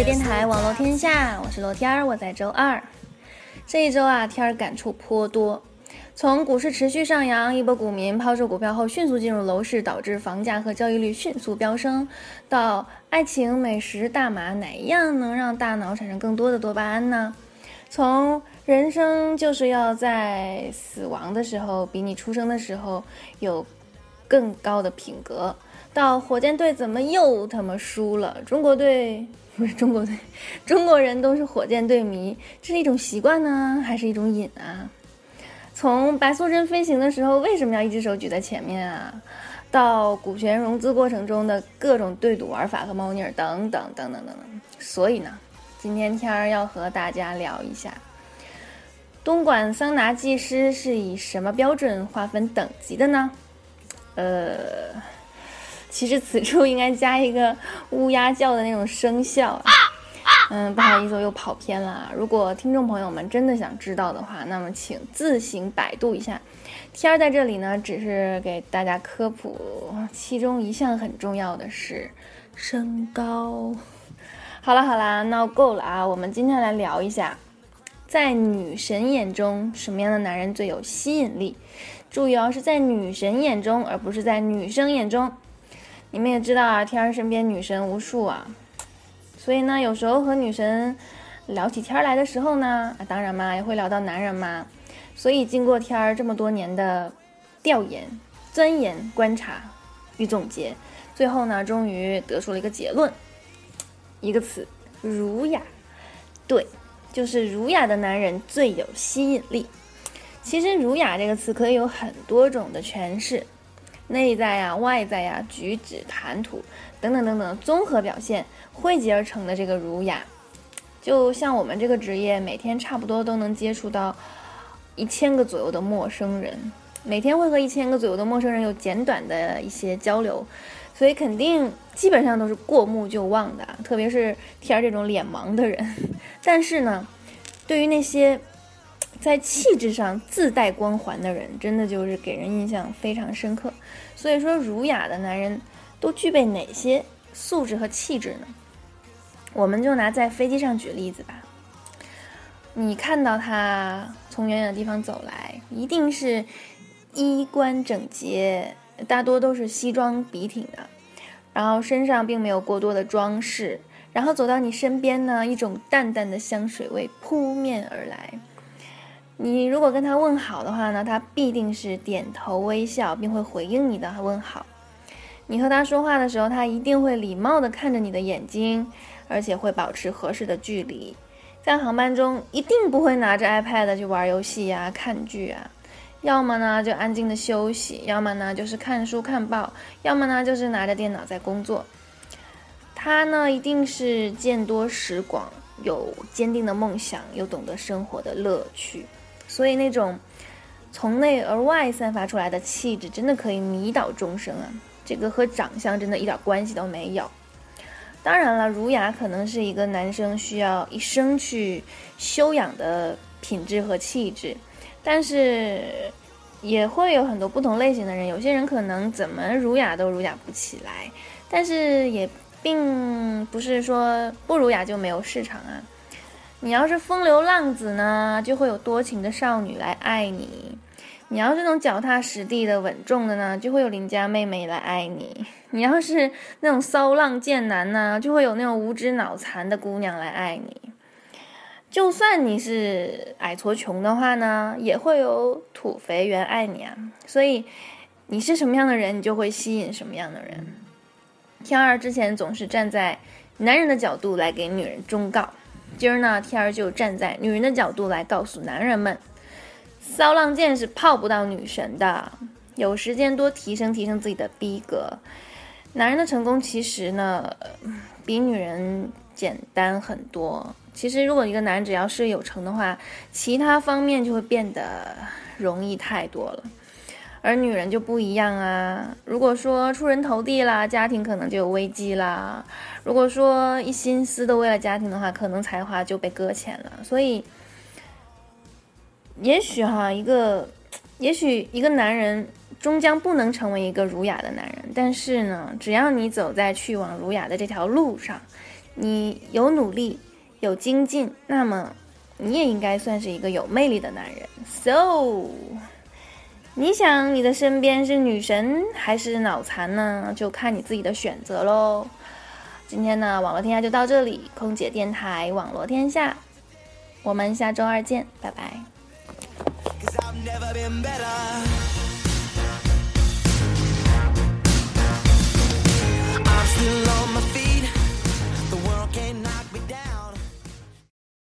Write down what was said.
姐电台网络天下，我是罗天儿，我在周二。这一周啊，天儿感触颇多。从股市持续上扬，一波股民抛售股票后迅速进入楼市，导致房价和交易率迅速飙升，到爱情、美食、大麻，哪一样能让大脑产生更多的多巴胺呢？从人生就是要在死亡的时候比你出生的时候有更高的品格。到火箭队怎么又他妈输了？中国队不是 中国队，中国人都是火箭队迷，这是一种习惯呢，还是一种瘾啊？从白素贞飞行的时候为什么要一只手举在前面啊？到股权融资过程中的各种对赌玩法和猫腻儿等等等等等等。所以呢，今天天儿要和大家聊一下，东莞桑拿技师是以什么标准划分等级的呢？呃。其实此处应该加一个乌鸦叫的那种声效。嗯，不好意思，我又跑偏了。如果听众朋友们真的想知道的话，那么请自行百度一下。天儿在这里呢，只是给大家科普，其中一项很重要的是身高。好了好了，闹够了啊！我们今天来聊一下，在女神眼中什么样的男人最有吸引力？注意哦，是在女神眼中，而不是在女生眼中。你们也知道啊，天儿身边女神无数啊，所以呢，有时候和女神聊起天来的时候呢，当然嘛，也会聊到男人嘛。所以经过天儿这么多年的调研、钻研、观察与总结，最后呢，终于得出了一个结论，一个词：儒雅。对，就是儒雅的男人最有吸引力。其实“儒雅”这个词可以有很多种的诠释。内在呀、外在呀、举止、谈吐等等等等综合表现汇集而成的这个儒雅，就像我们这个职业，每天差不多都能接触到一千个左右的陌生人，每天会和一千个左右的陌生人有简短的一些交流，所以肯定基本上都是过目就忘的，特别是天儿这种脸盲的人。但是呢，对于那些在气质上自带光环的人，真的就是给人印象非常深刻。所以说，儒雅的男人都具备哪些素质和气质呢？我们就拿在飞机上举例子吧。你看到他从远远的地方走来，一定是衣冠整洁，大多都是西装笔挺的，然后身上并没有过多的装饰，然后走到你身边呢，一种淡淡的香水味扑面而来。你如果跟他问好的话呢，他必定是点头微笑，并会回应你的问好。你和他说话的时候，他一定会礼貌地看着你的眼睛，而且会保持合适的距离。在航班中，一定不会拿着 iPad 去玩游戏呀、看剧啊，要么呢就安静的休息，要么呢就是看书看报，要么呢就是拿着电脑在工作。他呢一定是见多识广，有坚定的梦想，又懂得生活的乐趣。所以那种从内而外散发出来的气质，真的可以迷倒众生啊！这个和长相真的一点关系都没有。当然了，儒雅可能是一个男生需要一生去修养的品质和气质，但是也会有很多不同类型的人。有些人可能怎么儒雅都儒雅不起来，但是也并不是说不儒雅就没有市场啊。你要是风流浪子呢，就会有多情的少女来爱你；你要是那种脚踏实地的稳重的呢，就会有邻家妹妹来爱你；你要是那种骚浪贱男呢，就会有那种无知脑残的姑娘来爱你。就算你是矮矬穷的话呢，也会有土肥圆爱你啊。所以你是什么样的人，你就会吸引什么样的人。天儿之前总是站在男人的角度来给女人忠告。今儿呢，天儿就站在女人的角度来告诉男人们，骚浪贱是泡不到女神的。有时间多提升提升自己的逼格。男人的成功其实呢，比女人简单很多。其实，如果一个男人只要事业有成的话，其他方面就会变得容易太多了。而女人就不一样啊！如果说出人头地啦，家庭可能就有危机啦；如果说一心思都为了家庭的话，可能才华就被搁浅了。所以，也许哈，一个，也许一个男人终将不能成为一个儒雅的男人，但是呢，只要你走在去往儒雅的这条路上，你有努力，有精进，那么你也应该算是一个有魅力的男人。So，你想你的身边是女神还是脑残呢？就看你自己的选择喽。今天呢，网络天下就到这里，空姐电台网络天下，我们下周二见，拜拜。